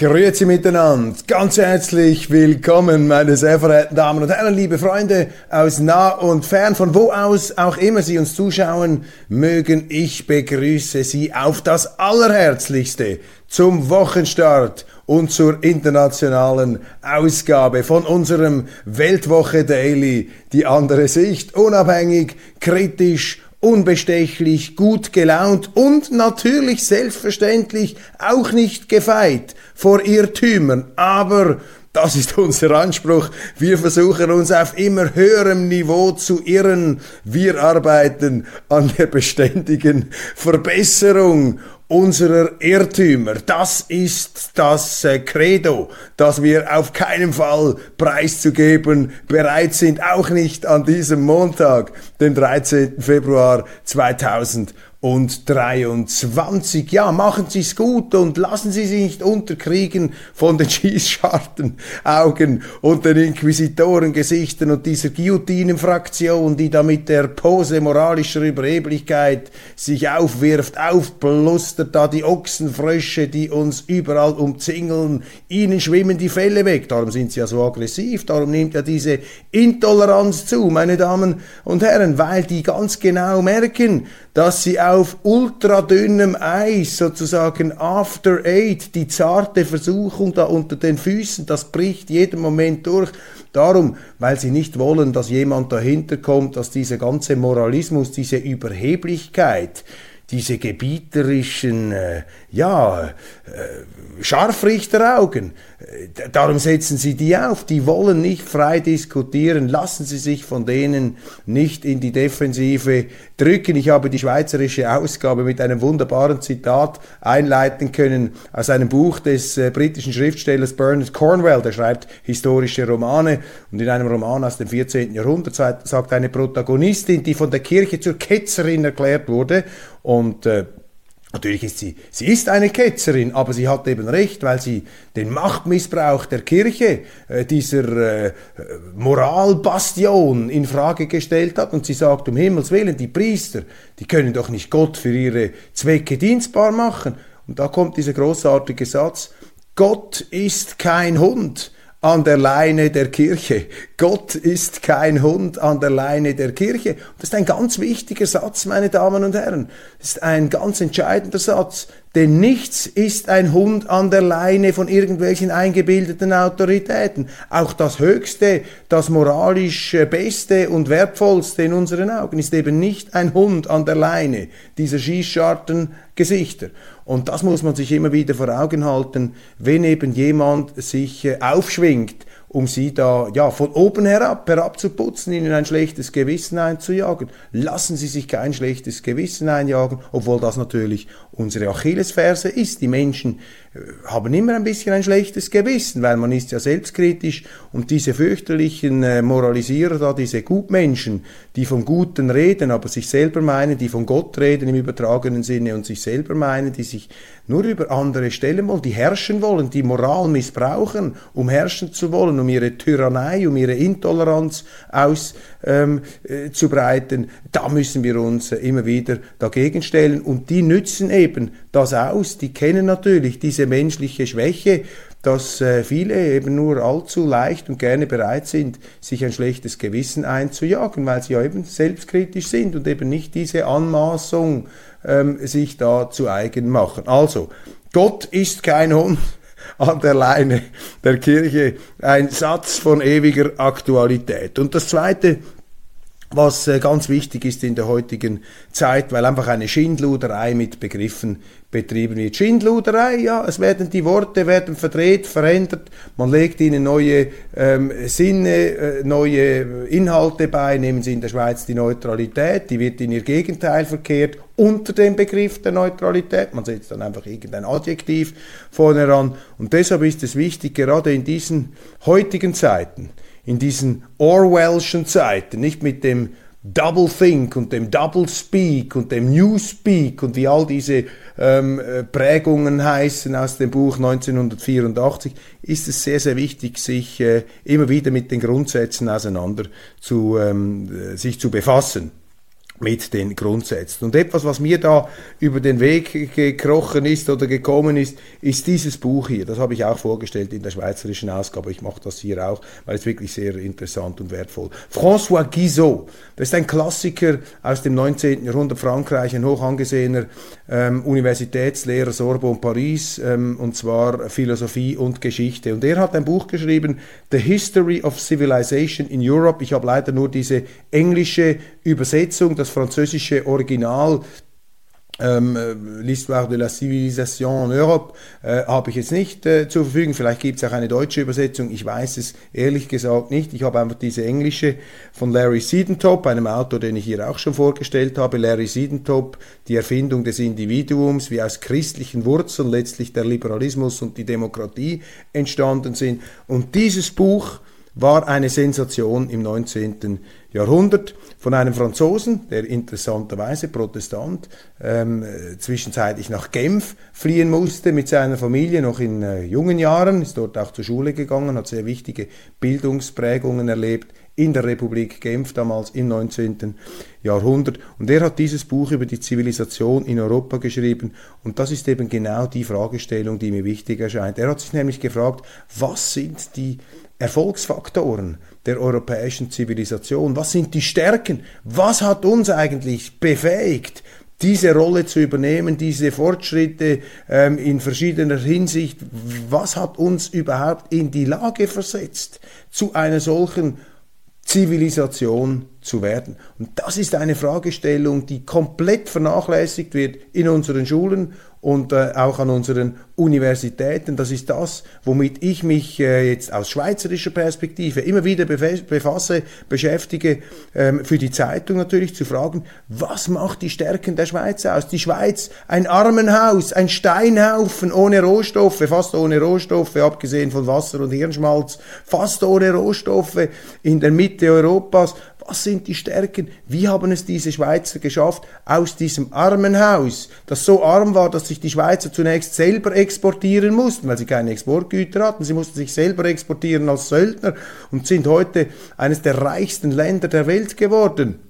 Grüezi miteinander, ganz herzlich willkommen, meine sehr verehrten Damen und Herren, liebe Freunde aus nah und fern, von wo aus auch immer Sie uns zuschauen mögen. Ich begrüße Sie auf das Allerherzlichste zum Wochenstart und zur internationalen Ausgabe von unserem Weltwoche Daily. Die andere Sicht, unabhängig, kritisch unbestechlich, gut gelaunt und natürlich selbstverständlich auch nicht gefeit vor Irrtümern. Aber das ist unser Anspruch. Wir versuchen uns auf immer höherem Niveau zu irren. Wir arbeiten an der beständigen Verbesserung unserer Irrtümer. Das ist das äh, Credo, das wir auf keinen Fall preiszugeben bereit sind, auch nicht an diesem Montag, dem 13. Februar 2020 und 23. Ja, machen Sie es gut und lassen Sie sich nicht unterkriegen von den Schießscharten, Augen und den Inquisitorengesichtern und dieser Guillotinenfraktion, die da mit der Pose moralischer Überheblichkeit sich aufwirft, aufblustert, da die Ochsenfrösche, die uns überall umzingeln, ihnen schwimmen die Fälle weg. Darum sind sie ja so aggressiv, darum nimmt ja diese Intoleranz zu, meine Damen und Herren, weil die ganz genau merken, dass sie auf ultradünnem Eis, sozusagen After Eight, die zarte Versuchung da unter den Füßen, das bricht jeden Moment durch. Darum, weil sie nicht wollen, dass jemand dahinter kommt, dass dieser ganze Moralismus, diese Überheblichkeit, diese gebieterischen, äh, ja, äh, Scharfrichteraugen, äh, darum setzen sie die auf, die wollen nicht frei diskutieren, lassen sie sich von denen nicht in die Defensive drücken. Ich habe die schweizerische Ausgabe mit einem wunderbaren Zitat einleiten können aus einem Buch des äh, britischen Schriftstellers Bernard Cornwell, der schreibt historische Romane und in einem Roman aus dem 14. Jahrhundert sagt eine Protagonistin, die von der Kirche zur Ketzerin erklärt wurde und äh, Natürlich ist sie, sie ist eine Ketzerin, aber sie hat eben recht, weil sie den Machtmissbrauch der Kirche, äh, dieser äh, Moralbastion in Frage gestellt hat und sie sagt, um Himmels Willen, die Priester, die können doch nicht Gott für ihre Zwecke dienstbar machen. Und da kommt dieser großartige Satz, Gott ist kein Hund, an der Leine der Kirche. Gott ist kein Hund an der Leine der Kirche. Das ist ein ganz wichtiger Satz, meine Damen und Herren. Das ist ein ganz entscheidender Satz. Denn nichts ist ein Hund an der Leine von irgendwelchen eingebildeten Autoritäten. Auch das Höchste, das moralisch Beste und Wertvollste in unseren Augen ist eben nicht ein Hund an der Leine dieser Schießschartengesichter. Und das muss man sich immer wieder vor Augen halten, wenn eben jemand sich äh, aufschwingt, um sie da ja von oben herab herabzuputzen, ihnen ein schlechtes Gewissen einzujagen. Lassen Sie sich kein schlechtes Gewissen einjagen, obwohl das natürlich unsere Achillesferse ist. Die Menschen haben immer ein bisschen ein schlechtes Gewissen, weil man ist ja selbstkritisch und diese fürchterlichen äh, Moralisierer da, diese Gutmenschen, die vom Guten reden, aber sich selber meinen, die von Gott reden im übertragenen Sinne und sich selber meinen, die sich nur über andere stellen wollen, die herrschen wollen, die Moral missbrauchen, um herrschen zu wollen, um ihre Tyrannei, um ihre Intoleranz auszubreiten, ähm, äh, da müssen wir uns äh, immer wieder dagegen stellen. Und die nützen eben das aus, die kennen natürlich diese diese menschliche Schwäche, dass äh, viele eben nur allzu leicht und gerne bereit sind, sich ein schlechtes Gewissen einzujagen, weil sie ja eben selbstkritisch sind und eben nicht diese Anmaßung ähm, sich da zu eigen machen. Also, Gott ist kein Hund an der Leine der Kirche, ein Satz von ewiger Aktualität. Und das Zweite, was äh, ganz wichtig ist in der heutigen Zeit, weil einfach eine Schindluderei mit Begriffen betrieben wird. Schindluderei, ja, es werden die Worte werden verdreht, verändert, man legt ihnen neue ähm, Sinne, äh, neue Inhalte bei, nehmen sie in der Schweiz die Neutralität, die wird in ihr Gegenteil verkehrt unter dem Begriff der Neutralität, man setzt dann einfach irgendein Adjektiv vorne ran. Und deshalb ist es wichtig, gerade in diesen heutigen Zeiten, in diesen Orwellschen Zeiten, nicht mit dem Double Think und dem Double Speak und dem New Speak und wie all diese ähm, äh, Prägungen heißen aus dem Buch 1984, ist es sehr, sehr wichtig, sich äh, immer wieder mit den Grundsätzen auseinander zu, ähm, äh, sich zu befassen mit den Grundsätzen. Und etwas, was mir da über den Weg gekrochen ist oder gekommen ist, ist dieses Buch hier. Das habe ich auch vorgestellt in der schweizerischen Ausgabe. Ich mache das hier auch, weil es wirklich sehr interessant und wertvoll. François Guizot, das ist ein Klassiker aus dem 19. Jahrhundert Frankreich, ein hoch angesehener ähm, Universitätslehrer Sorbonne Paris, ähm, und zwar Philosophie und Geschichte. Und er hat ein Buch geschrieben, The History of Civilization in Europe. Ich habe leider nur diese englische Übersetzung, das französische Original ähm, äh, L'Histoire de la Civilisation en Europe äh, habe ich jetzt nicht äh, zur Verfügung. Vielleicht gibt es auch eine deutsche Übersetzung. Ich weiß es ehrlich gesagt nicht. Ich habe einfach diese englische von Larry Siedentop, einem Autor, den ich hier auch schon vorgestellt habe. Larry Siedentop, die Erfindung des Individuums, wie aus christlichen Wurzeln letztlich der Liberalismus und die Demokratie entstanden sind. Und dieses Buch war eine Sensation im 19. Jahrhundert von einem Franzosen, der interessanterweise Protestant, ähm, zwischenzeitlich nach Genf fliehen musste mit seiner Familie, noch in äh, jungen Jahren, ist dort auch zur Schule gegangen, hat sehr wichtige Bildungsprägungen erlebt in der Republik Genf damals im 19. Jahrhundert. Und er hat dieses Buch über die Zivilisation in Europa geschrieben und das ist eben genau die Fragestellung, die mir wichtig erscheint. Er hat sich nämlich gefragt, was sind die Erfolgsfaktoren der europäischen Zivilisation? Was sind die Stärken? Was hat uns eigentlich befähigt, diese Rolle zu übernehmen, diese Fortschritte ähm, in verschiedener Hinsicht? Was hat uns überhaupt in die Lage versetzt, zu einer solchen Zivilisation zu werden? Und das ist eine Fragestellung, die komplett vernachlässigt wird in unseren Schulen und äh, auch an unseren Universitäten. Das ist das, womit ich mich äh, jetzt aus schweizerischer Perspektive immer wieder befasse, beschäftige, ähm, für die Zeitung natürlich zu fragen, was macht die Stärken der Schweiz aus? Die Schweiz, ein Armenhaus, ein Steinhaufen ohne Rohstoffe, fast ohne Rohstoffe, abgesehen von Wasser und Hirnschmalz, fast ohne Rohstoffe in der Mitte Europas. Was sind die Stärken? Wie haben es diese Schweizer geschafft, aus diesem Armenhaus, das so arm war, dass sich die Schweizer zunächst selber exportieren mussten, weil sie keine Exportgüter hatten. Sie mussten sich selber exportieren als Söldner und sind heute eines der reichsten Länder der Welt geworden.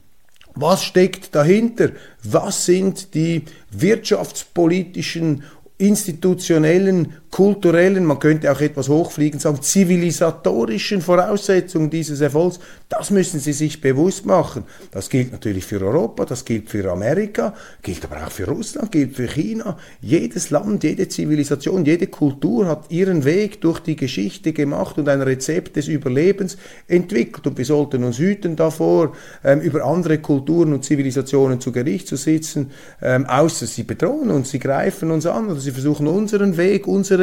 Was steckt dahinter? Was sind die wirtschaftspolitischen institutionellen, kulturellen, man könnte auch etwas hochfliegen sagen, zivilisatorischen Voraussetzungen dieses Erfolgs, das müssen Sie sich bewusst machen. Das gilt natürlich für Europa, das gilt für Amerika, gilt aber auch für Russland, gilt für China. Jedes Land, jede Zivilisation, jede Kultur hat ihren Weg durch die Geschichte gemacht und ein Rezept des Überlebens entwickelt. Und wir sollten uns hüten davor, ähm, über andere Kulturen und Zivilisationen zu Gericht zu sitzen, ähm, außer sie bedrohen uns, sie greifen uns an oder sie versuchen unseren Weg, unsere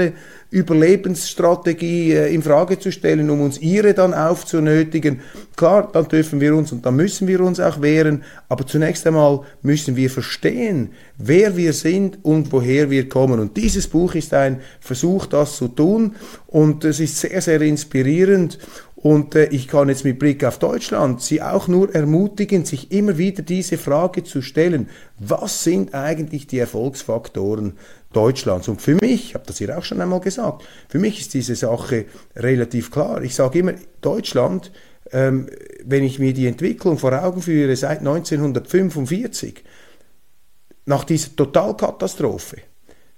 Überlebensstrategie äh, in Frage zu stellen, um uns ihre dann aufzunötigen. Klar, dann dürfen wir uns und dann müssen wir uns auch wehren, aber zunächst einmal müssen wir verstehen, wer wir sind und woher wir kommen. Und dieses Buch ist ein Versuch, das zu tun und es ist sehr, sehr inspirierend und äh, ich kann jetzt mit Blick auf Deutschland Sie auch nur ermutigen, sich immer wieder diese Frage zu stellen. Was sind eigentlich die Erfolgsfaktoren Deutschlands? Und für mich, ich habe das hier auch schon einmal gesagt, für mich ist diese Sache relativ klar. Ich sage immer, Deutschland, ähm, wenn ich mir die Entwicklung vor Augen führe seit 1945, nach dieser Totalkatastrophe,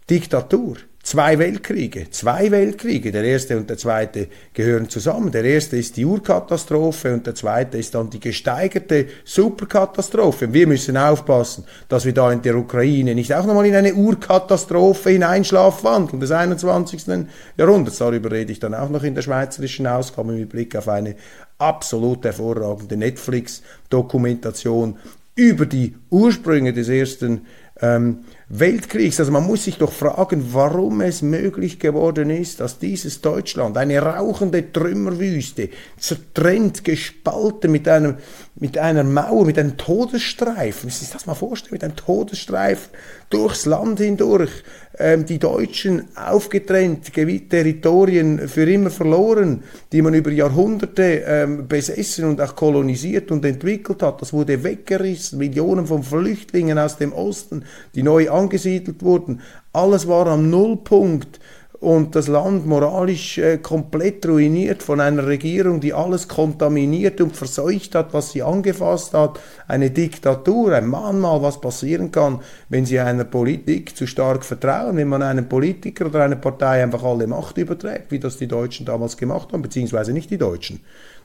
Diktatur, Zwei Weltkriege, zwei Weltkriege, der erste und der zweite gehören zusammen. Der erste ist die Urkatastrophe und der zweite ist dann die gesteigerte Superkatastrophe. wir müssen aufpassen, dass wir da in der Ukraine nicht auch nochmal in eine Urkatastrophe hineinschlafwandeln des 21. Jahrhunderts. Darüber rede ich dann auch noch in der schweizerischen Ausgabe mit Blick auf eine absolut hervorragende Netflix-Dokumentation über die Ursprünge des ersten ähm, Weltkriegs. Also man muss sich doch fragen, warum es möglich geworden ist, dass dieses Deutschland, eine rauchende Trümmerwüste, zertrennt, gespalten mit einem mit einer Mauer, mit einem Todesstreifen, müssen Sie sich das mal vorstellen, mit einem Todesstreifen durchs Land hindurch, die Deutschen aufgetrennt, Territorien für immer verloren, die man über Jahrhunderte ähm, besessen und auch kolonisiert und entwickelt hat. Das wurde weggerissen, Millionen von Flüchtlingen aus dem Osten, die neu angesiedelt wurden. Alles war am Nullpunkt und das Land moralisch äh, komplett ruiniert von einer Regierung, die alles kontaminiert und verseucht hat, was sie angefasst hat. Eine Diktatur, ein Mahnmal, was passieren kann, wenn sie einer Politik zu stark vertrauen, wenn man einem Politiker oder einer Partei einfach alle Macht überträgt, wie das die Deutschen damals gemacht haben, beziehungsweise nicht die Deutschen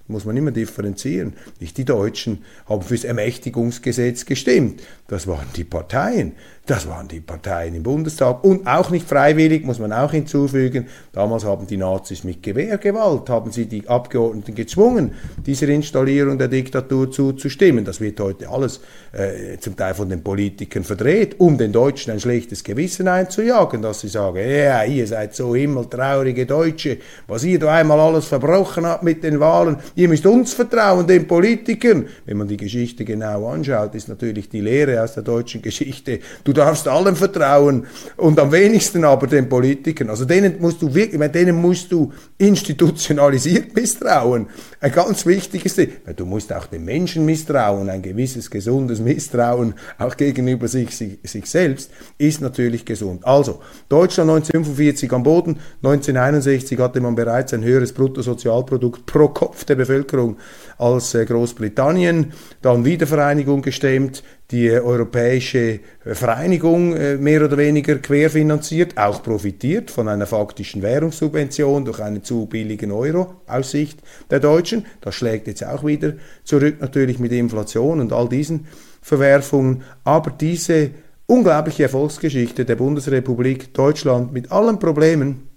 muss man immer differenzieren. Nicht die Deutschen haben fürs Ermächtigungsgesetz gestimmt. Das waren die Parteien. Das waren die Parteien im Bundestag und auch nicht freiwillig, muss man auch hinzufügen. Damals haben die Nazis mit Gewehrgewalt, haben sie die Abgeordneten gezwungen, dieser Installierung der Diktatur zuzustimmen. Das wird heute alles äh, zum Teil von den Politikern verdreht, um den Deutschen ein schlechtes Gewissen einzujagen, dass sie sagen, ja, ihr seid so himmeltraurige Deutsche, was ihr da einmal alles verbrochen habt mit den Wahlen, ihr müsst uns vertrauen, den Politikern. Wenn man die Geschichte genau anschaut, ist natürlich die Lehre aus der deutschen Geschichte, du darfst allem vertrauen und am wenigsten aber den Politikern. Also denen musst du wirklich, denen musst du institutionalisiert misstrauen. Ein ganz wichtiges Ding. Du musst auch den Menschen misstrauen, ein gewisses gesundes Misstrauen auch gegenüber sich, sich, sich selbst ist natürlich gesund. Also, Deutschland 1945 am Boden, 1961 hatte man bereits ein höheres Bruttosozialprodukt pro Kopf der Bevölkerung als äh, Großbritannien, dann Wiedervereinigung gestemmt, die europäische Vereinigung äh, mehr oder weniger querfinanziert, auch profitiert von einer faktischen Währungssubvention durch einen zu billigen Euro aus Sicht der Deutschen. Das schlägt jetzt auch wieder zurück natürlich mit Inflation und all diesen Verwerfungen. Aber diese unglaubliche Erfolgsgeschichte der Bundesrepublik Deutschland mit allen Problemen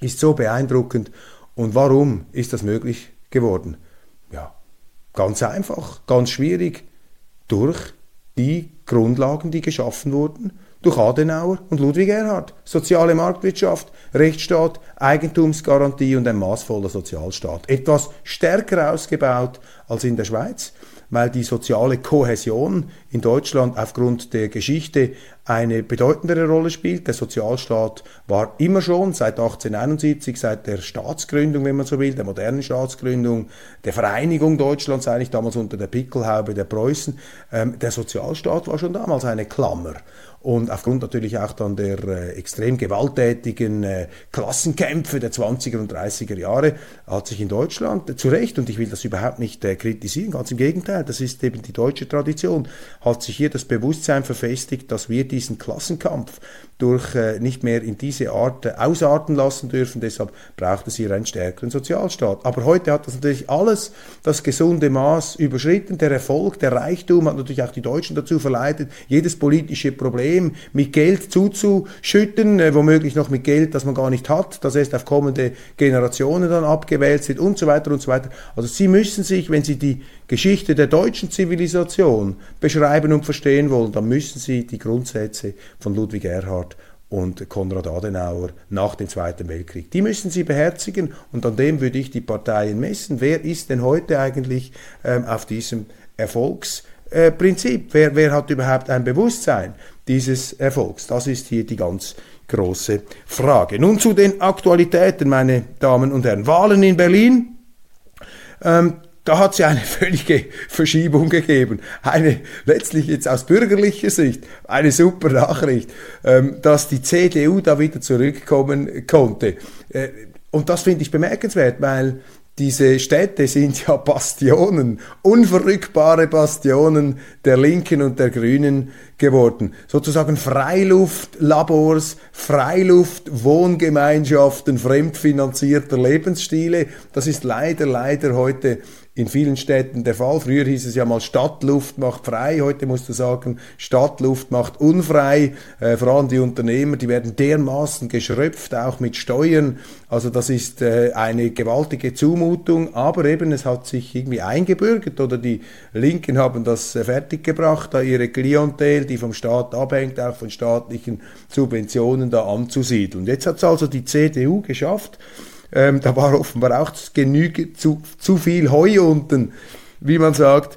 ist so beeindruckend. Und warum ist das möglich geworden? Ja, ganz einfach, ganz schwierig, durch die Grundlagen, die geschaffen wurden durch Adenauer und Ludwig Erhard. Soziale Marktwirtschaft, Rechtsstaat, Eigentumsgarantie und ein maßvoller Sozialstaat. Etwas stärker ausgebaut als in der Schweiz weil die soziale Kohäsion in Deutschland aufgrund der Geschichte eine bedeutendere Rolle spielt. Der Sozialstaat war immer schon seit 1871, seit der Staatsgründung, wenn man so will, der modernen Staatsgründung, der Vereinigung Deutschlands, eigentlich damals unter der Pickelhaube der Preußen, ähm, der Sozialstaat war schon damals eine Klammer. Und aufgrund natürlich auch dann der äh, extrem gewalttätigen äh, Klassenkämpfe der 20er und 30er Jahre hat sich in Deutschland äh, zu Recht, und ich will das überhaupt nicht äh, kritisieren, ganz im Gegenteil, das ist eben die deutsche Tradition, hat sich hier das Bewusstsein verfestigt, dass wir diesen Klassenkampf durch äh, nicht mehr in diese Art äh, ausarten lassen dürfen. Deshalb braucht es hier einen stärkeren Sozialstaat. Aber heute hat das natürlich alles das gesunde Maß überschritten. Der Erfolg, der Reichtum hat natürlich auch die Deutschen dazu verleitet, jedes politische Problem mit Geld zuzuschütten, äh, womöglich noch mit Geld, das man gar nicht hat, das erst auf kommende Generationen dann abgewählt wird und so weiter und so weiter. Also Sie müssen sich, wenn Sie die Geschichte der deutschen Zivilisation beschreiben und verstehen wollen, dann müssen Sie die Grundsätze von Ludwig Erhard und Konrad Adenauer nach dem Zweiten Weltkrieg. Die müssen Sie beherzigen und an dem würde ich die Parteien messen. Wer ist denn heute eigentlich ähm, auf diesem Erfolgsprinzip? Äh, wer, wer hat überhaupt ein Bewusstsein dieses Erfolgs? Das ist hier die ganz große Frage. Nun zu den Aktualitäten, meine Damen und Herren. Wahlen in Berlin. Ähm, da hat es ja eine völlige Verschiebung gegeben. Eine letztlich jetzt aus bürgerlicher Sicht eine super Nachricht, ähm, dass die CDU da wieder zurückkommen konnte. Äh, und das finde ich bemerkenswert, weil diese Städte sind ja Bastionen, unverrückbare Bastionen der Linken und der Grünen geworden. Sozusagen Freiluftlabors, Freiluftwohngemeinschaften fremdfinanzierter Lebensstile. Das ist leider, leider heute in vielen Städten der Fall. Früher hieß es ja mal Stadtluft macht frei, heute musst du sagen Stadtluft macht unfrei. Äh, vor allem die Unternehmer, die werden dermaßen geschröpft, auch mit Steuern. Also das ist äh, eine gewaltige Zumutung, aber eben es hat sich irgendwie eingebürgert oder die Linken haben das äh, fertiggebracht, da ihre Klientel, die vom Staat abhängt, auch von staatlichen Subventionen da anzusiedeln. Jetzt hat es also die CDU geschafft, ähm, da war offenbar auch genügend zu, zu viel Heu unten, wie man sagt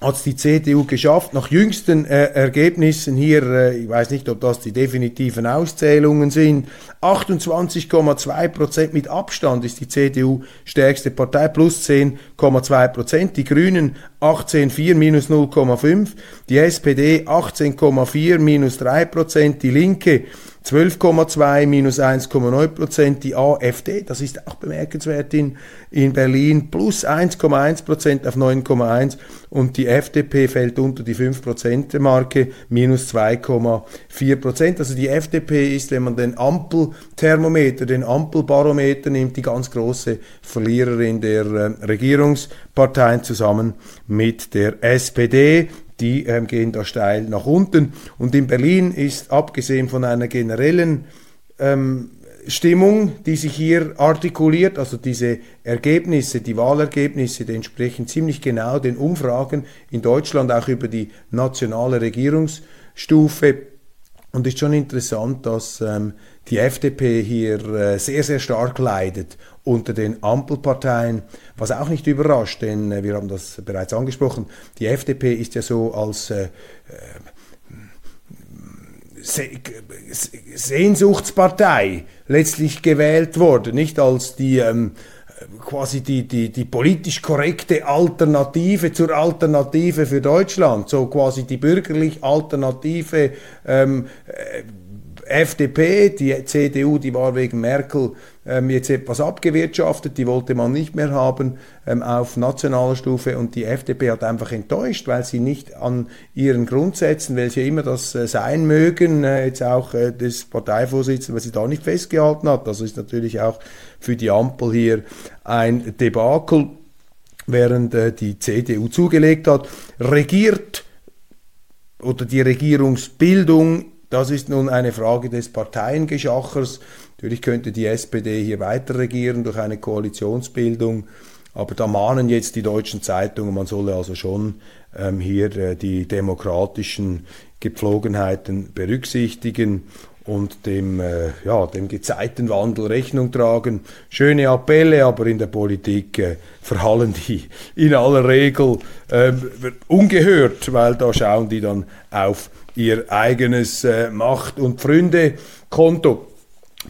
hat die CDU geschafft. Nach jüngsten äh, Ergebnissen hier, äh, ich weiß nicht, ob das die definitiven Auszählungen sind, 28,2 Prozent mit Abstand ist die CDU stärkste Partei, plus 10,2 Prozent. Die Grünen 18,4 minus 0,5, die SPD 18,4 minus 3 Prozent, die Linke 12,2 minus 1,9 Prozent. Die AfD, das ist auch bemerkenswert in, in Berlin, plus 1,1 Prozent auf 9,1 und die FDP fällt unter die 5 Prozent Marke, minus 2,4 Prozent. Also die FDP ist, wenn man den Ampelthermometer, den Ampelbarometer nimmt, die ganz große Verliererin der äh, Regierungsparteien zusammen mit der SPD die ähm, gehen da steil nach unten. Und in Berlin ist abgesehen von einer generellen ähm, Stimmung, die sich hier artikuliert, also diese Ergebnisse, die Wahlergebnisse, die entsprechen ziemlich genau den Umfragen in Deutschland, auch über die nationale Regierungsstufe. Und es ist schon interessant, dass ähm, die FDP hier äh, sehr, sehr stark leidet unter den Ampelparteien, was auch nicht überrascht, denn äh, wir haben das bereits angesprochen, die FDP ist ja so als äh, Sehnsuchtspartei letztlich gewählt worden, nicht als die ähm, quasi die, die, die politisch korrekte Alternative zur Alternative für Deutschland, so quasi die bürgerlich Alternative ähm, äh, FDP, die CDU, die war wegen Merkel ähm, jetzt etwas abgewirtschaftet, die wollte man nicht mehr haben ähm, auf nationaler Stufe und die FDP hat einfach enttäuscht, weil sie nicht an ihren Grundsätzen, welche immer das äh, sein mögen, äh, jetzt auch äh, des Parteivorsitzenden, weil sie da nicht festgehalten hat. Also ist natürlich auch für die Ampel hier ein Debakel, während äh, die CDU zugelegt hat. Regiert oder die Regierungsbildung das ist nun eine Frage des Parteiengeschachers. Natürlich könnte die SPD hier weiter regieren durch eine Koalitionsbildung, aber da mahnen jetzt die deutschen Zeitungen, man solle also schon ähm, hier äh, die demokratischen Gepflogenheiten berücksichtigen und dem, äh, ja, dem Gezeitenwandel Rechnung tragen. Schöne Appelle, aber in der Politik äh, verhallen die in aller Regel äh, ungehört, weil da schauen die dann auf ihr eigenes äh, Macht- und Freunde-Konto.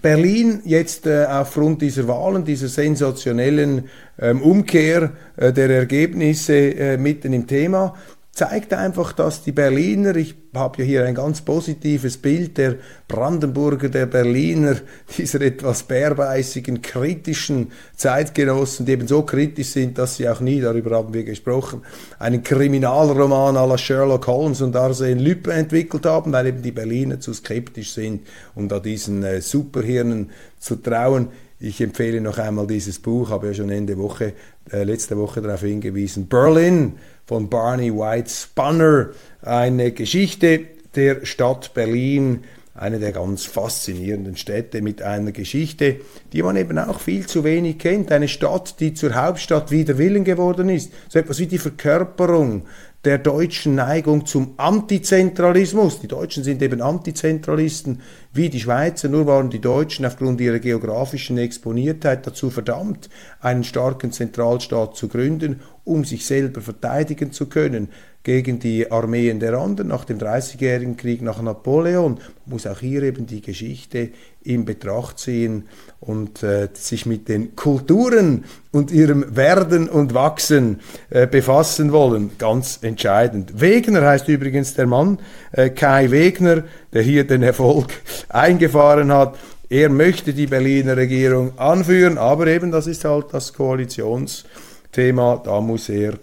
Berlin jetzt äh, aufgrund dieser Wahlen, dieser sensationellen ähm, Umkehr äh, der Ergebnisse äh, mitten im Thema, zeigt einfach, dass die Berliner, ich habe ja hier ein ganz positives Bild der Brandenburger, der Berliner, dieser etwas bärbeißigen, kritischen Zeitgenossen, die eben so kritisch sind, dass sie auch nie, darüber haben wir gesprochen, einen Kriminalroman à la Sherlock Holmes und Arsène Lupin entwickelt haben, weil eben die Berliner zu skeptisch sind, um da diesen äh, Superhirnen zu trauen. Ich empfehle noch einmal dieses Buch, habe ja schon Ende Woche, äh, letzte Woche darauf hingewiesen. Berlin von Barney White Spunner, eine Geschichte der Stadt Berlin, eine der ganz faszinierenden Städte mit einer Geschichte, die man eben auch viel zu wenig kennt. Eine Stadt, die zur Hauptstadt wider Willen geworden ist. So etwas wie die Verkörperung der deutschen Neigung zum Antizentralismus. Die Deutschen sind eben Antizentralisten wie die Schweizer, nur waren die Deutschen aufgrund ihrer geografischen Exponiertheit dazu verdammt, einen starken Zentralstaat zu gründen, um sich selber verteidigen zu können gegen die Armeen der anderen nach dem Dreißigjährigen Krieg, nach Napoleon. Muss auch hier eben die Geschichte in Betracht ziehen und äh, sich mit den Kulturen und ihrem Werden und Wachsen äh, befassen wollen. Ganz entscheidend. Wegner heißt übrigens der Mann, äh, Kai Wegner, der hier den Erfolg eingefahren hat. Er möchte die Berliner Regierung anführen, aber eben das ist halt das Koalitionsthema. Da muss er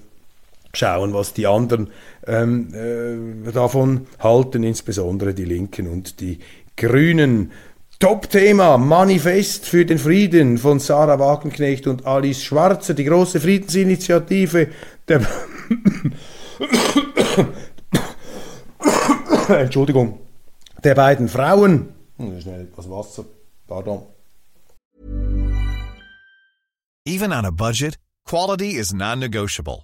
schauen, was die anderen ähm, äh, davon halten, insbesondere die Linken und die Grünen. Top-Thema, Manifest für den Frieden von Sarah Wagenknecht und Alice Schwarzer, die große Friedensinitiative der... Entschuldigung, der beiden Frauen. Schnell etwas Wasser, pardon. Even on a budget, quality is non-negotiable.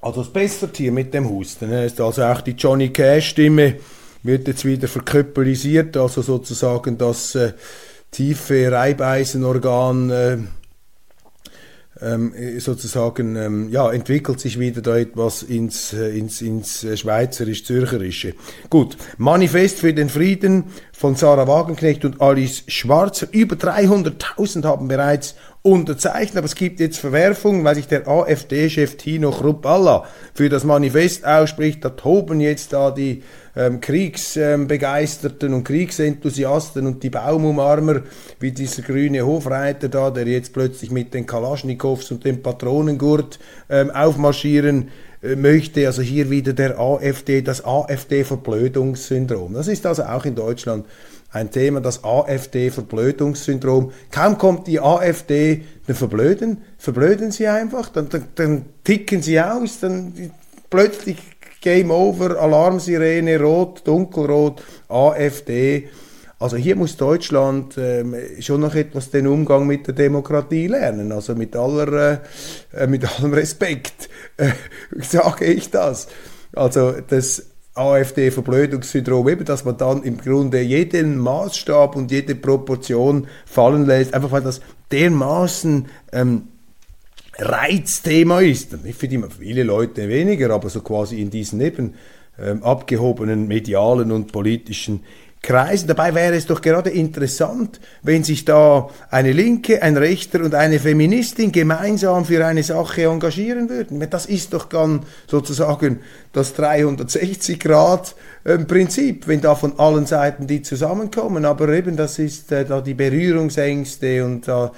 Also das bessert hier mit dem Husten. Ist also auch die Johnny Cash-Stimme wird jetzt wieder verkörperisiert, also sozusagen das äh, tiefe Reibeisenorgan äh, ähm, sozusagen ähm, ja, entwickelt sich wieder da etwas ins, äh, ins, ins äh, Schweizerisch-Zürcherische. Gut, Manifest für den Frieden von Sarah Wagenknecht und Alice Schwarzer. Über 300.000 haben bereits unterzeichnet, aber es gibt jetzt Verwerfungen, weil sich der AfD-Chef Tino Chrupalla für das Manifest ausspricht. Da toben jetzt da die ähm, Kriegsbegeisterten und Kriegsenthusiasten und die Baumumarmer, wie dieser grüne Hofreiter da, der jetzt plötzlich mit den Kalaschnikows und dem Patronengurt ähm, aufmarschieren äh, möchte. Also hier wieder der AfD, das AfD-Verblödungssyndrom. Das ist also auch in Deutschland ein Thema, das AfD-Verblödungssyndrom. Kaum kommt die AfD, dann verblöden, verblöden sie einfach, dann, dann, dann ticken sie aus, dann plötzlich Game Over, Alarmsirene, Rot, Dunkelrot, AfD. Also hier muss Deutschland ähm, schon noch etwas den Umgang mit der Demokratie lernen. Also mit aller, äh, mit allem Respekt äh, sage ich das. Also das AfD-Verblödungssyndrom, eben, dass man dann im Grunde jeden Maßstab und jede Proportion fallen lässt, einfach weil das dermaßen ähm, Reizthema ist. Ich finde immer viele Leute weniger, aber so quasi in diesen eben ähm, abgehobenen medialen und politischen Kreisen. Dabei wäre es doch gerade interessant, wenn sich da eine Linke, ein Rechter und eine Feministin gemeinsam für eine Sache engagieren würden. Das ist doch dann sozusagen das 360-Grad-Prinzip, wenn da von allen Seiten die zusammenkommen. Aber eben, das ist äh, da die Berührungsängste und da. Äh,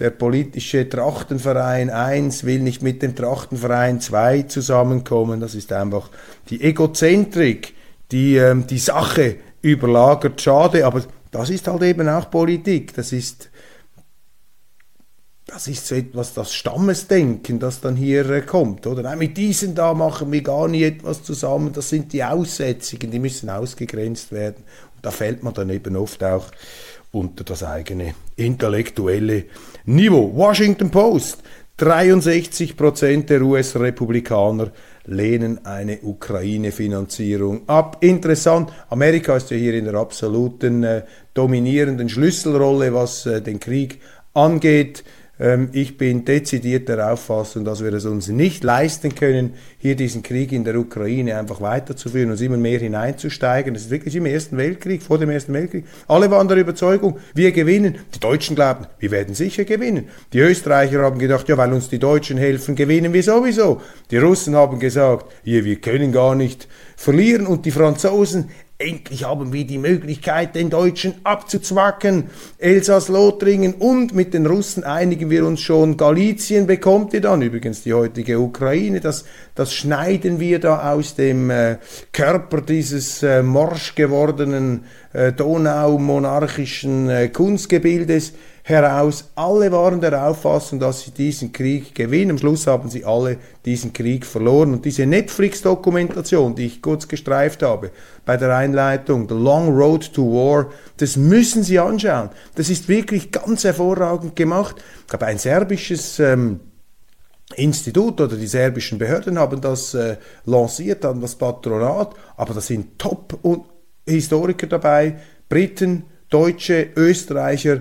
der politische Trachtenverein 1 will nicht mit dem Trachtenverein 2 zusammenkommen. Das ist einfach die Egozentrik, die ähm, die Sache überlagert. Schade, aber das ist halt eben auch Politik. Das ist, das ist so etwas, das Stammesdenken, das dann hier äh, kommt. Oder Nein, mit diesen da machen wir gar nie etwas zusammen. Das sind die Aussätzigen, die müssen ausgegrenzt werden. Und da fällt man dann eben oft auch unter das eigene intellektuelle Niveau. Washington Post. 63% der US-Republikaner lehnen eine Ukraine-Finanzierung ab. Interessant, Amerika ist ja hier in der absoluten äh, dominierenden Schlüsselrolle, was äh, den Krieg angeht. Ähm, ich bin dezidiert der Auffassung, dass wir es uns nicht leisten können, hier diesen Krieg in der Ukraine einfach weiterzuführen, uns immer mehr hineinzusteigen. Das ist wirklich im Ersten Weltkrieg, vor dem Ersten Weltkrieg. Alle waren der Überzeugung, wir gewinnen. Die Deutschen glauben, wir werden sicher gewinnen. Die Österreicher haben gedacht, ja, weil uns die Deutschen helfen, gewinnen wir sowieso. Die Russen haben gesagt, ja, wir können gar nicht verlieren. Und die Franzosen, Endlich haben wir die Möglichkeit, den Deutschen abzuzwacken. Elsass-Lothringen und mit den Russen einigen wir uns schon. Galizien bekommt ihr dann, übrigens die heutige Ukraine. Das, das schneiden wir da aus dem äh, Körper dieses äh, morsch gewordenen äh, Donau-monarchischen äh, Kunstgebildes heraus. Alle waren der Auffassung, dass sie diesen Krieg gewinnen. Am Schluss haben sie alle diesen Krieg verloren. Und diese Netflix-Dokumentation, die ich kurz gestreift habe bei der Einleitung, The Long Road to War, das müssen Sie anschauen. Das ist wirklich ganz hervorragend gemacht. Ich glaube, ein serbisches ähm, Institut oder die serbischen Behörden haben das äh, lanciert, dann das Patronat, aber da sind Top-Historiker dabei, Briten, Deutsche, Österreicher,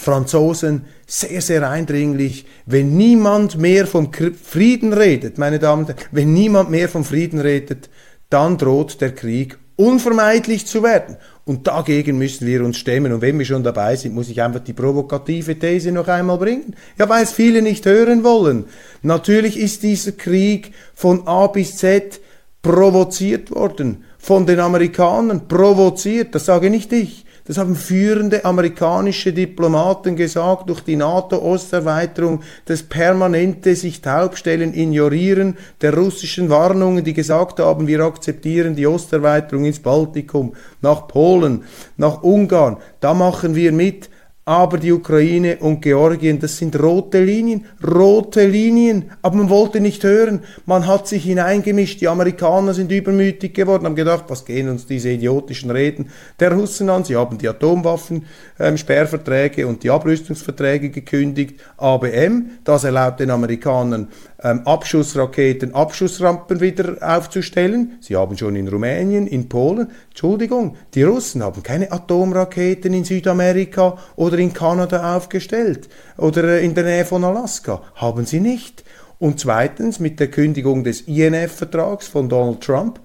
Franzosen, sehr, sehr eindringlich. Wenn niemand mehr vom Frieden redet, meine Damen und Herren, wenn niemand mehr vom Frieden redet, dann droht der Krieg unvermeidlich zu werden. Und dagegen müssen wir uns stemmen. Und wenn wir schon dabei sind, muss ich einfach die provokative These noch einmal bringen. Ja, weil es viele nicht hören wollen. Natürlich ist dieser Krieg von A bis Z provoziert worden. Von den Amerikanern provoziert. Das sage nicht ich. Das haben führende amerikanische Diplomaten gesagt, durch die NATO-Osterweiterung, das permanente sich taubstellen, ignorieren der russischen Warnungen, die gesagt haben, wir akzeptieren die Osterweiterung ins Baltikum, nach Polen, nach Ungarn, da machen wir mit aber die Ukraine und Georgien, das sind rote Linien, rote Linien. Aber man wollte nicht hören, man hat sich hineingemischt, die Amerikaner sind übermütig geworden, haben gedacht, was gehen uns diese idiotischen Reden der Russen an? Sie haben die Atomwaffen-Sperrverträge ähm, und die Abrüstungsverträge gekündigt. ABM, das erlaubt den Amerikanern ähm, Abschussraketen, Abschussrampen wieder aufzustellen. Sie haben schon in Rumänien, in Polen, Entschuldigung, die Russen haben keine Atomraketen in Südamerika oder in Kanada aufgestellt oder äh, in der Nähe von Alaska. Haben sie nicht. Und zweitens mit der Kündigung des INF-Vertrags von Donald Trump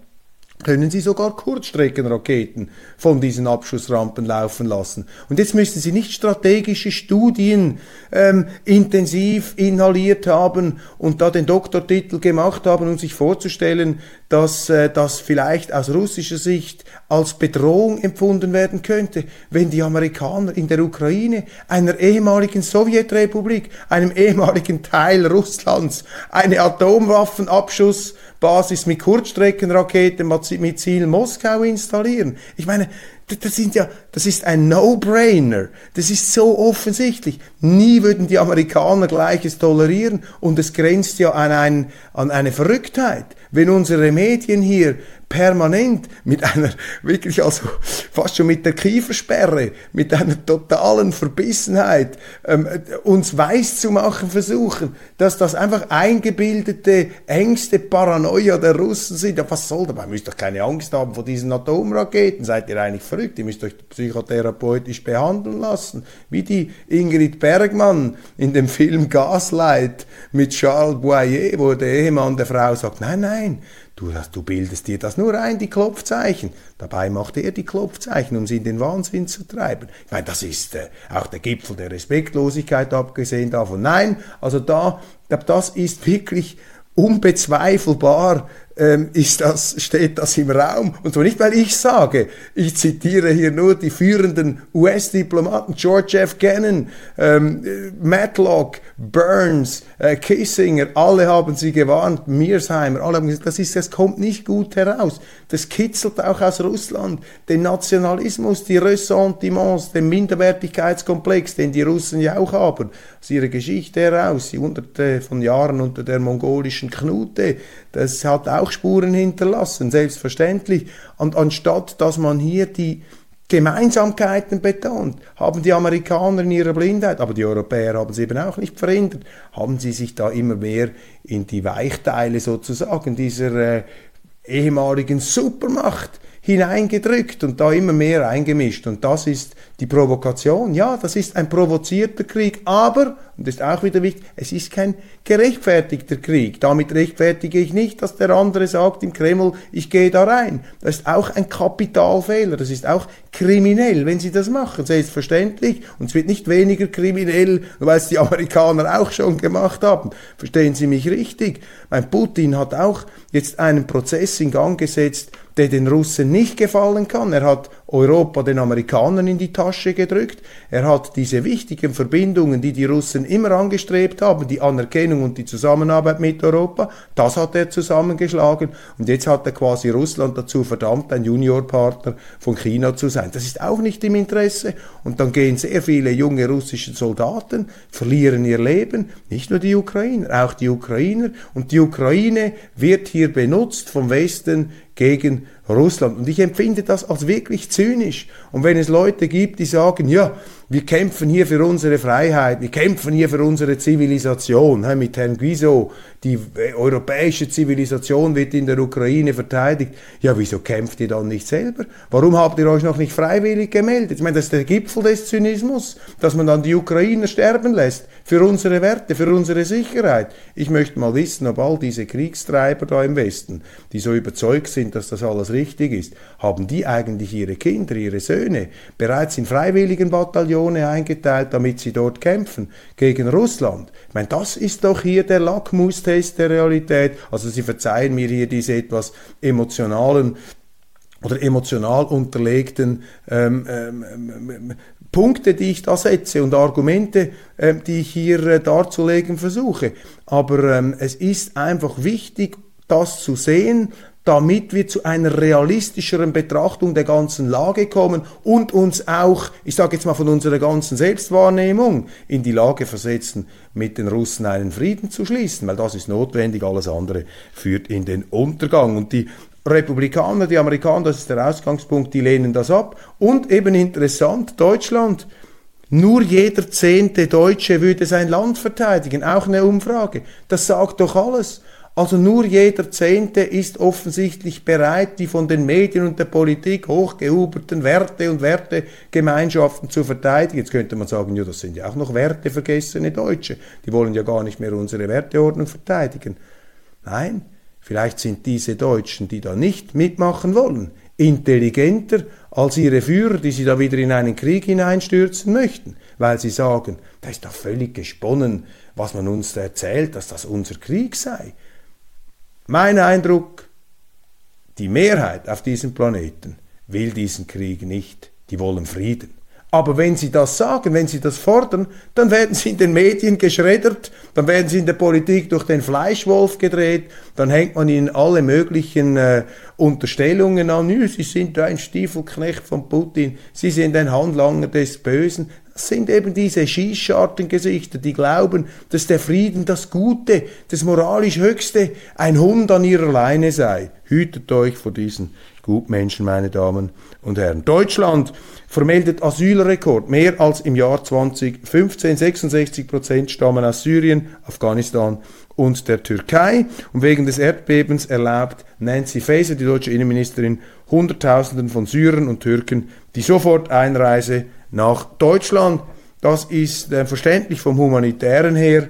können Sie sogar Kurzstreckenraketen von diesen Abschussrampen laufen lassen. Und jetzt müssen Sie nicht strategische Studien ähm, intensiv inhaliert haben und da den Doktortitel gemacht haben, um sich vorzustellen, dass äh, das vielleicht aus russischer Sicht als Bedrohung empfunden werden könnte, wenn die Amerikaner in der Ukraine, einer ehemaligen Sowjetrepublik, einem ehemaligen Teil Russlands, eine Atomwaffenabschuss Basis mit Kurzstreckenraketen mit Ziel Moskau installieren. Ich meine, das, sind ja, das ist ein No-Brainer. Das ist so offensichtlich. Nie würden die Amerikaner Gleiches tolerieren und es grenzt ja an, ein, an eine Verrücktheit, wenn unsere Medien hier permanent mit einer, wirklich also fast schon mit der Kiefersperre, mit einer totalen Verbissenheit ähm, uns weiß zu machen versuchen, dass das einfach eingebildete Ängste, Paranoia der Russen sind. Ja, was soll dabei? Müsst doch keine Angst haben vor diesen Atomraketen. Seid ihr eigentlich verrückt? Ihr müsst euch psychotherapeutisch behandeln lassen. Wie die Ingrid Bergmann in dem Film Gaslight mit Charles Boyer, wo der Ehemann der Frau sagt, nein, nein, Du, du bildest dir das nur ein, die Klopfzeichen. Dabei macht er die Klopfzeichen, um sie in den Wahnsinn zu treiben. Ich meine, das ist äh, auch der Gipfel der Respektlosigkeit, abgesehen davon. Nein, also da, das ist wirklich unbezweifelbar ist das, steht das im Raum. Und zwar nicht, weil ich sage, ich zitiere hier nur die führenden US-Diplomaten, George F. Kennan, ähm, Matlock, Burns, äh, Kissinger, alle haben sie gewarnt, Mearsheimer, alle haben gesagt, das, ist, das kommt nicht gut heraus. Das kitzelt auch aus Russland den Nationalismus, die Ressentiments, den Minderwertigkeitskomplex, den die Russen ja auch haben, aus ihrer Geschichte heraus, die hunderte von Jahren unter der mongolischen Knute, das hat auch Spuren hinterlassen, selbstverständlich. Und anstatt dass man hier die Gemeinsamkeiten betont, haben die Amerikaner in ihrer Blindheit, aber die Europäer haben sie eben auch nicht verändert, haben sie sich da immer mehr in die Weichteile sozusagen dieser äh, ehemaligen Supermacht hineingedrückt und da immer mehr eingemischt. Und das ist die Provokation. Ja, das ist ein provozierter Krieg, aber, und das ist auch wieder wichtig, es ist kein gerechtfertigter Krieg. Damit rechtfertige ich nicht, dass der andere sagt im Kreml, ich gehe da rein. Das ist auch ein Kapitalfehler, das ist auch kriminell, wenn sie das machen, selbstverständlich. Und es wird nicht weniger kriminell, weil es die Amerikaner auch schon gemacht haben. Verstehen Sie mich richtig? Mein Putin hat auch jetzt einen Prozess in Gang gesetzt, der den Russen nicht gefallen kann. Er hat Europa den Amerikanern in die Tasche gedrückt. Er hat diese wichtigen Verbindungen, die die Russen immer angestrebt haben, die Anerkennung und die Zusammenarbeit mit Europa, das hat er zusammengeschlagen. Und jetzt hat er quasi Russland dazu verdammt, ein Juniorpartner von China zu sein. Das ist auch nicht im Interesse. Und dann gehen sehr viele junge russische Soldaten, verlieren ihr Leben. Nicht nur die Ukrainer, auch die Ukrainer. Und die Ukraine wird hier benutzt vom Westen gegen Russland. Und ich empfinde das als wirklich zynisch. Und wenn es Leute gibt, die sagen, ja, wir kämpfen hier für unsere Freiheit, wir kämpfen hier für unsere Zivilisation. Mit Herrn Guizot, die äh, europäische Zivilisation wird in der Ukraine verteidigt. Ja, wieso kämpft ihr dann nicht selber? Warum habt ihr euch noch nicht freiwillig gemeldet? Ich meine, das ist der Gipfel des Zynismus, dass man dann die Ukrainer sterben lässt für unsere Werte, für unsere Sicherheit. Ich möchte mal wissen, ob all diese Kriegstreiber da im Westen, die so überzeugt sind, dass das alles richtig ist, haben die eigentlich ihre Kinder, ihre Söhne bereits in freiwilligen Bataillone eingeteilt, damit sie dort kämpfen gegen Russland. Ich meine, das ist doch hier der Lackmustest der Realität. Also Sie verzeihen mir hier diese etwas emotionalen oder emotional unterlegten ähm, ähm, ähm, Punkte, die ich da setze und Argumente, äh, die ich hier äh, darzulegen versuche. Aber ähm, es ist einfach wichtig, das zu sehen, damit wir zu einer realistischeren Betrachtung der ganzen Lage kommen und uns auch, ich sage jetzt mal von unserer ganzen Selbstwahrnehmung, in die Lage versetzen, mit den Russen einen Frieden zu schließen, weil das ist notwendig, alles andere führt in den Untergang. Und die Republikaner, die Amerikaner, das ist der Ausgangspunkt, die lehnen das ab. Und eben interessant, Deutschland, nur jeder zehnte Deutsche würde sein Land verteidigen, auch eine Umfrage. Das sagt doch alles. Also nur jeder Zehnte ist offensichtlich bereit, die von den Medien und der Politik hochgehuberten Werte und Wertegemeinschaften zu verteidigen. Jetzt könnte man sagen, ja, das sind ja auch noch wertevergessene Deutsche. Die wollen ja gar nicht mehr unsere Werteordnung verteidigen. Nein, vielleicht sind diese Deutschen, die da nicht mitmachen wollen, intelligenter als ihre Führer, die sie da wieder in einen Krieg hineinstürzen möchten, weil sie sagen, da ist doch völlig gesponnen, was man uns erzählt, dass das unser Krieg sei. Mein Eindruck, die Mehrheit auf diesem Planeten will diesen Krieg nicht, die wollen Frieden. Aber wenn sie das sagen, wenn sie das fordern, dann werden sie in den Medien geschreddert, dann werden sie in der Politik durch den Fleischwolf gedreht, dann hängt man ihnen alle möglichen äh, Unterstellungen an. Sie sind ein Stiefelknecht von Putin, sie sind ein Handlanger des Bösen. Sind eben diese Schießschartengesichter, die glauben, dass der Frieden das Gute, das moralisch Höchste, ein Hund an ihrer Leine sei. Hütet euch vor diesen Gutmenschen, meine Damen und Herren. Deutschland vermeldet Asylrekord. Mehr als im Jahr 2015. 66 Prozent stammen aus Syrien, Afghanistan und der Türkei. Und wegen des Erdbebens erlaubt Nancy Faeser, die deutsche Innenministerin, Hunderttausenden von Syrern und Türken die Soforteinreise nach Deutschland. Das ist äh, verständlich vom humanitären her,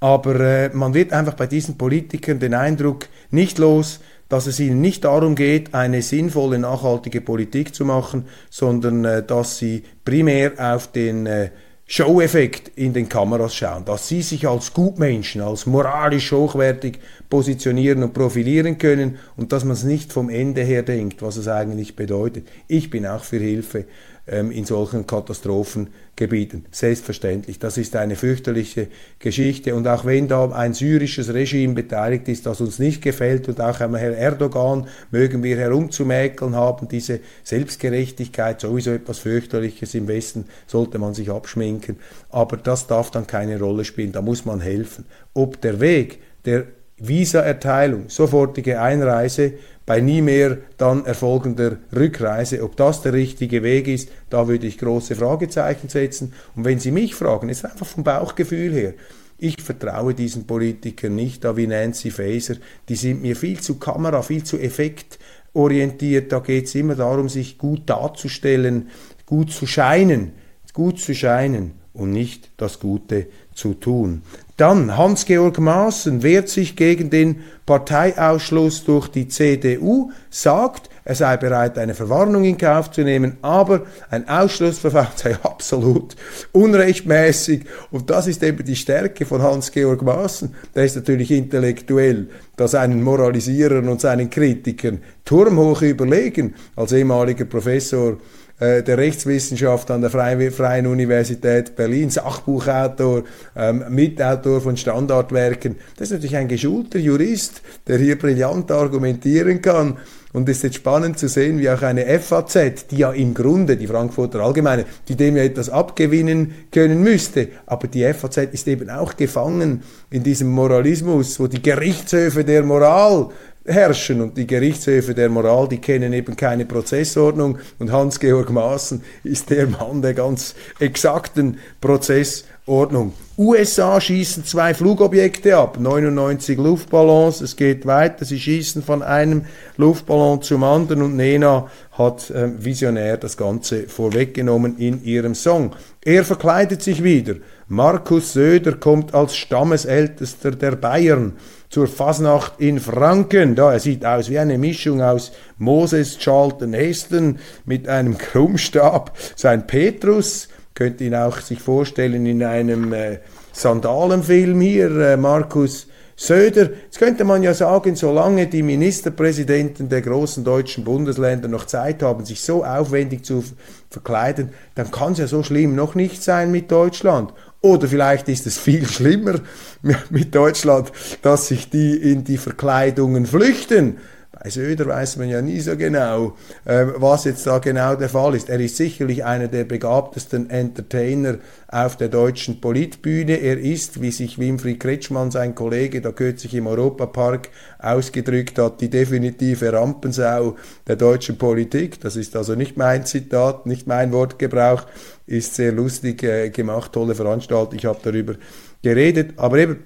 aber äh, man wird einfach bei diesen Politikern den Eindruck nicht los, dass es ihnen nicht darum geht, eine sinnvolle, nachhaltige Politik zu machen, sondern äh, dass sie primär auf den äh, Show-Effekt in den Kameras schauen, dass sie sich als Gutmenschen, als moralisch hochwertig positionieren und profilieren können und dass man es nicht vom Ende her denkt, was es eigentlich bedeutet. Ich bin auch für Hilfe in solchen Katastrophengebieten. Selbstverständlich. Das ist eine fürchterliche Geschichte. Und auch wenn da ein syrisches Regime beteiligt ist, das uns nicht gefällt, und auch einmal Herr Erdogan mögen wir herumzumäkeln haben, diese Selbstgerechtigkeit, sowieso etwas fürchterliches im Westen, sollte man sich abschminken. Aber das darf dann keine Rolle spielen. Da muss man helfen. Ob der Weg der Visa-Erteilung, sofortige Einreise bei nie mehr dann erfolgender Rückreise. Ob das der richtige Weg ist, da würde ich große Fragezeichen setzen. Und wenn Sie mich fragen, ist einfach vom Bauchgefühl her, ich vertraue diesen Politikern nicht, da wie Nancy Faeser, die sind mir viel zu Kamera, viel zu effektorientiert. Da geht es immer darum, sich gut darzustellen, gut zu scheinen, gut zu scheinen und nicht das Gute zu tun. Dann Hans-Georg Maaßen wehrt sich gegen den Parteiausschluss durch die CDU, sagt, er sei bereit, eine Verwarnung in Kauf zu nehmen, aber ein Ausschlussverfahren sei absolut unrechtmäßig. Und das ist eben die Stärke von Hans-Georg Maaßen. Der ist natürlich intellektuell, da seinen Moralisierern und seinen Kritikern turmhoch überlegen. Als ehemaliger Professor äh, der Rechtswissenschaft an der Freien Universität Berlin, Sachbuchautor, ähm, Mitautor von Standardwerken. Das ist natürlich ein geschulter Jurist, der hier brillant argumentieren kann. Und es ist jetzt spannend zu sehen, wie auch eine FAZ, die ja im Grunde, die Frankfurter Allgemeine, die dem ja etwas abgewinnen können müsste, aber die FAZ ist eben auch gefangen in diesem Moralismus, wo die Gerichtshöfe der Moral herrschen und die Gerichtshöfe der Moral, die kennen eben keine Prozessordnung und Hans-Georg Maaßen ist der Mann der ganz exakten Prozessordnung. USA schießen zwei Flugobjekte ab, 99 Luftballons, es geht weiter, sie schießen von einem Luftballon zum anderen und Nena hat äh, visionär das Ganze vorweggenommen in ihrem Song. Er verkleidet sich wieder. Markus Söder kommt als Stammesältester der Bayern zur Fasnacht in Franken. Da, er sieht aus wie eine Mischung aus Moses Charlton Heston mit einem Krummstab. Sein Petrus, könnt ihn auch sich vorstellen in einem äh, Sandalenfilm hier, äh, Markus Söder. Jetzt könnte man ja sagen, solange die Ministerpräsidenten der großen deutschen Bundesländer noch Zeit haben, sich so aufwendig zu verkleiden, dann kann es ja so schlimm noch nicht sein mit Deutschland. Oder vielleicht ist es viel schlimmer mit Deutschland, dass sich die in die Verkleidungen flüchten. Bei Söder weiß man ja nie so genau, äh, was jetzt da genau der Fall ist. Er ist sicherlich einer der begabtesten Entertainer auf der deutschen Politbühne. Er ist, wie sich Winfried Kretschmann, sein Kollege, da kürzlich im Europapark ausgedrückt hat, die definitive Rampensau der deutschen Politik. Das ist also nicht mein Zitat, nicht mein Wortgebrauch, ist sehr lustig äh, gemacht, tolle Veranstaltung. Ich habe darüber geredet, aber eben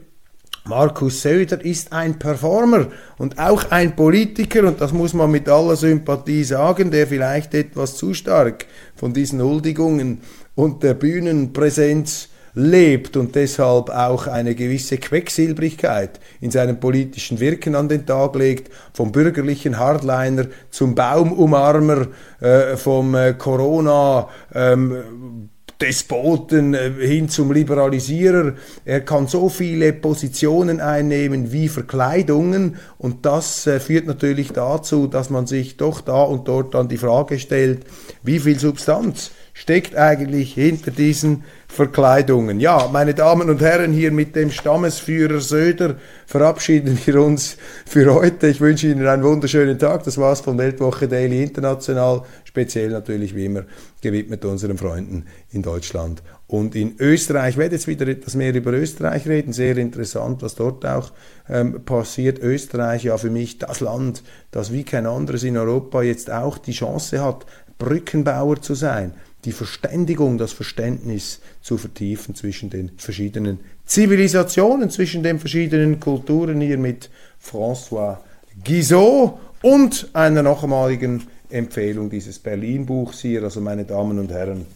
Markus Söder ist ein Performer und auch ein Politiker, und das muss man mit aller Sympathie sagen, der vielleicht etwas zu stark von diesen Huldigungen und der Bühnenpräsenz lebt und deshalb auch eine gewisse Quecksilbrigkeit in seinem politischen Wirken an den Tag legt, vom bürgerlichen Hardliner zum Baumumarmer, äh, vom äh, Corona ähm, Despoten äh, hin zum Liberalisierer. Er kann so viele Positionen einnehmen wie Verkleidungen und das äh, führt natürlich dazu, dass man sich doch da und dort dann die Frage stellt, wie viel Substanz steckt eigentlich hinter diesen Verkleidungen. Ja, meine Damen und Herren, hier mit dem Stammesführer Söder verabschieden wir uns für heute. Ich wünsche Ihnen einen wunderschönen Tag. Das war's von Weltwoche Daily International. Speziell natürlich wie immer gewidmet unseren Freunden in Deutschland und in Österreich. Ich werde jetzt wieder etwas mehr über Österreich reden. Sehr interessant, was dort auch ähm, passiert. Österreich ja für mich das Land, das wie kein anderes in Europa jetzt auch die Chance hat, Brückenbauer zu sein die Verständigung, das Verständnis zu vertiefen zwischen den verschiedenen Zivilisationen, zwischen den verschiedenen Kulturen hier mit François Guizot und einer nochmaligen Empfehlung dieses Berlin-Buchs hier. Also meine Damen und Herren,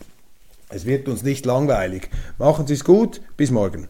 es wird uns nicht langweilig. Machen Sie es gut, bis morgen.